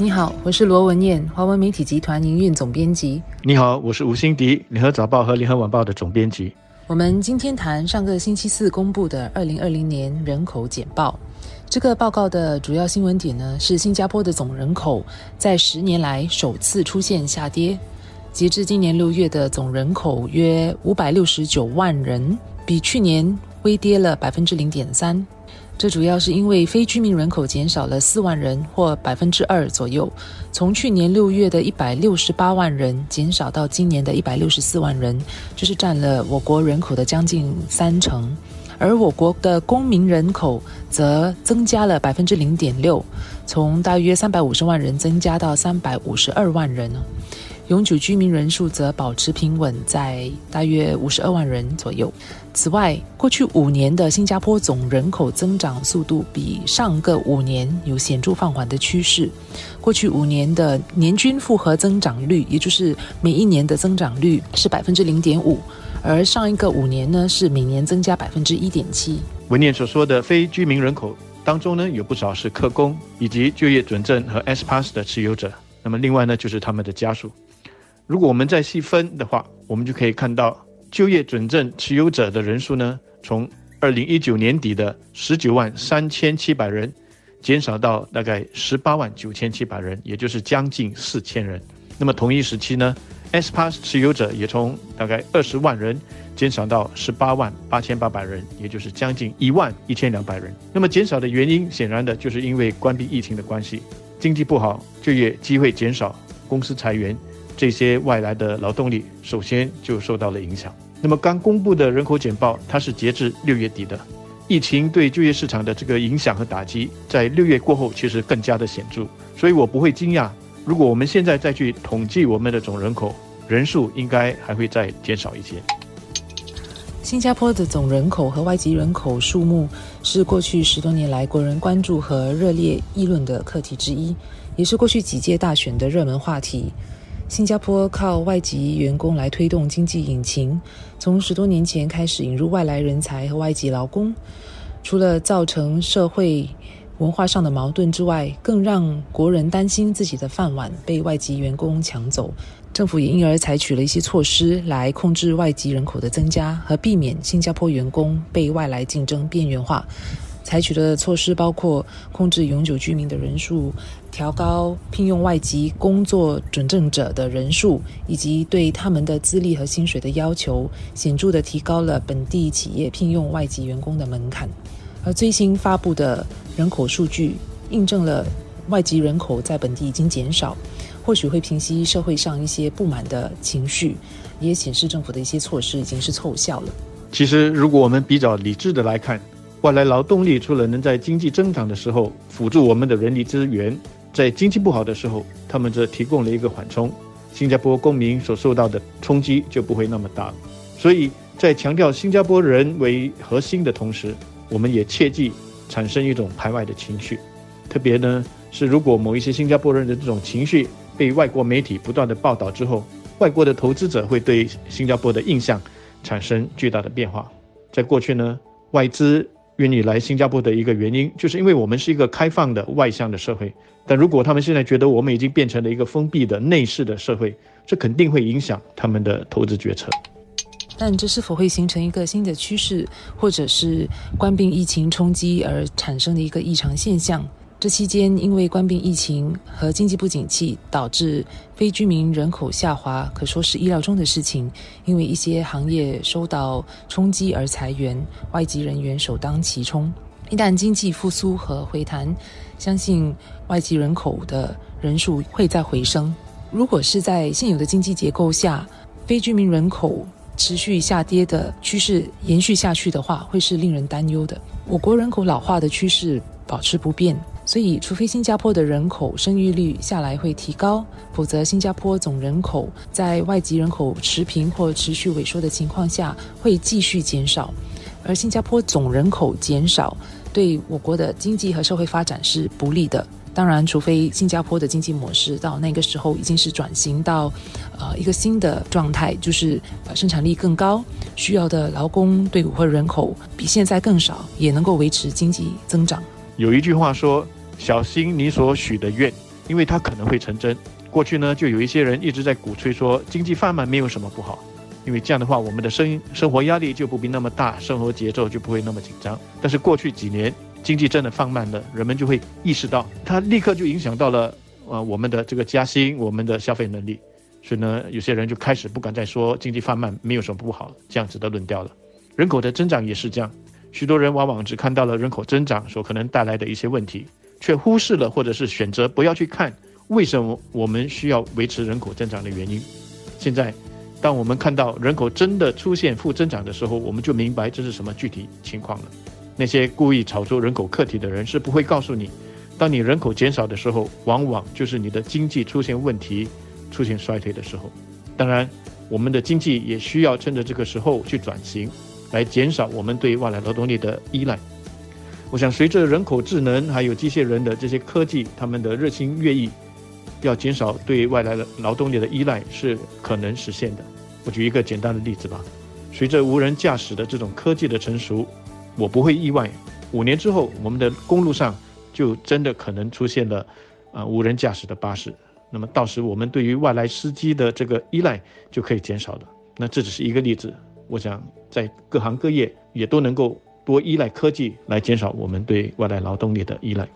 你好，我是罗文燕，华文媒体集团营运总编辑。你好，我是吴欣迪，联合早报和联合晚报的总编辑。我们今天谈上个星期四公布的二零二零年人口简报。这个报告的主要新闻点呢，是新加坡的总人口在十年来首次出现下跌。截至今年六月的总人口约五百六十九万人，比去年微跌了百分之零点三。这主要是因为非居民人口减少了四万人，或百分之二左右，从去年六月的一百六十八万人减少到今年的一百六十四万人，就是占了我国人口的将近三成。而我国的公民人口则增加了百分之零点六，从大约三百五十万人增加到三百五十二万人。永久居民人数则保持平稳在大约五十二万人左右。此外，过去五年的新加坡总人口增长速度比上个五年有显著放缓的趋势。过去五年的年均复合增长率，也就是每一年的增长率是百分之零点五，而上一个五年呢是每年增加百分之一点七。文念所说的非居民人口当中呢，有不少是客工以及就业准证和 S Pass 的持有者。那么另外呢，就是他们的家属。如果我们再细分的话，我们就可以看到就业准证持有者的人数呢，从二零一九年底的十九万三千七百人，减少到大概十八万九千七百人，也就是将近四千人。那么同一时期呢，S Pass 持有者也从大概二十万人减少到十八万八千八百人，也就是将近一万一千两百人。那么减少的原因，显然的就是因为关闭疫情的关系，经济不好，就业机会减少，公司裁员。这些外来的劳动力首先就受到了影响。那么刚公布的人口简报，它是截至六月底的。疫情对就业市场的这个影响和打击，在六月过后其实更加的显著。所以我不会惊讶，如果我们现在再去统计我们的总人口人数，应该还会再减少一些。新加坡的总人口和外籍人口数目是过去十多年来国人关注和热烈议论的课题之一，也是过去几届大选的热门话题。新加坡靠外籍员工来推动经济引擎，从十多年前开始引入外来人才和外籍劳工，除了造成社会文化上的矛盾之外，更让国人担心自己的饭碗被外籍员工抢走。政府也因而采取了一些措施来控制外籍人口的增加和避免新加坡员工被外来竞争边缘化。采取的措施包括控制永久居民的人数。调高聘用外籍工作准证者的人数，以及对他们的资历和薪水的要求，显著的提高了本地企业聘用外籍员工的门槛。而最新发布的人口数据，印证了外籍人口在本地已经减少，或许会平息社会上一些不满的情绪，也显示政府的一些措施已经是凑效了。其实，如果我们比较理智的来看，外来劳动力除了能在经济增长的时候辅助我们的人力资源，在经济不好的时候，他们则提供了一个缓冲，新加坡公民所受到的冲击就不会那么大。所以在强调新加坡人为核心的同时，我们也切忌产生一种排外的情绪。特别呢是，如果某一些新加坡人的这种情绪被外国媒体不断的报道之后，外国的投资者会对新加坡的印象产生巨大的变化。在过去呢，外资。愿意来新加坡的一个原因，就是因为我们是一个开放的外向的社会。但如果他们现在觉得我们已经变成了一个封闭的内视的社会，这肯定会影响他们的投资决策。但这是否会形成一个新的趋势，或者是关闭疫情冲击而产生的一个异常现象？这期间，因为关闭疫情和经济不景气，导致非居民人口下滑，可说是意料中的事情。因为一些行业受到冲击而裁员，外籍人员首当其冲。一旦经济复苏和回弹，相信外籍人口的人数会再回升。如果是在现有的经济结构下，非居民人口持续下跌的趋势延续下去的话，会是令人担忧的。我国人口老化的趋势保持不变。所以，除非新加坡的人口生育率下来会提高，否则新加坡总人口在外籍人口持平或持续萎缩的情况下会继续减少。而新加坡总人口减少对我国的经济和社会发展是不利的。当然，除非新加坡的经济模式到那个时候已经是转型到呃一个新的状态，就是呃生产力更高，需要的劳工队伍或人口比现在更少，也能够维持经济增长。有一句话说。小心你所许的愿，因为它可能会成真。过去呢，就有一些人一直在鼓吹说经济放慢没有什么不好，因为这样的话，我们的生生活压力就不必那么大，生活节奏就不会那么紧张。但是过去几年经济真的放慢了，人们就会意识到，它立刻就影响到了呃我们的这个加薪，我们的消费能力。所以呢，有些人就开始不敢再说经济放慢没有什么不好这样子的论调了。人口的增长也是这样，许多人往往只看到了人口增长所可能带来的一些问题，却忽视了或者是选择不要去看。为什么我们需要维持人口增长的原因？现在，当我们看到人口真的出现负增长的时候，我们就明白这是什么具体情况了。那些故意炒作人口课题的人是不会告诉你，当你人口减少的时候，往往就是你的经济出现问题、出现衰退的时候。当然，我们的经济也需要趁着这个时候去转型，来减少我们对外来劳动力的依赖。我想，随着人口智能还有机械人的这些科技，他们的日新月异。要减少对外来的劳动力的依赖是可能实现的。我举一个简单的例子吧。随着无人驾驶的这种科技的成熟，我不会意外，五年之后我们的公路上就真的可能出现了啊无人驾驶的巴士。那么到时我们对于外来司机的这个依赖就可以减少了。那这只是一个例子。我想在各行各业也都能够多依赖科技来减少我们对外来劳动力的依赖。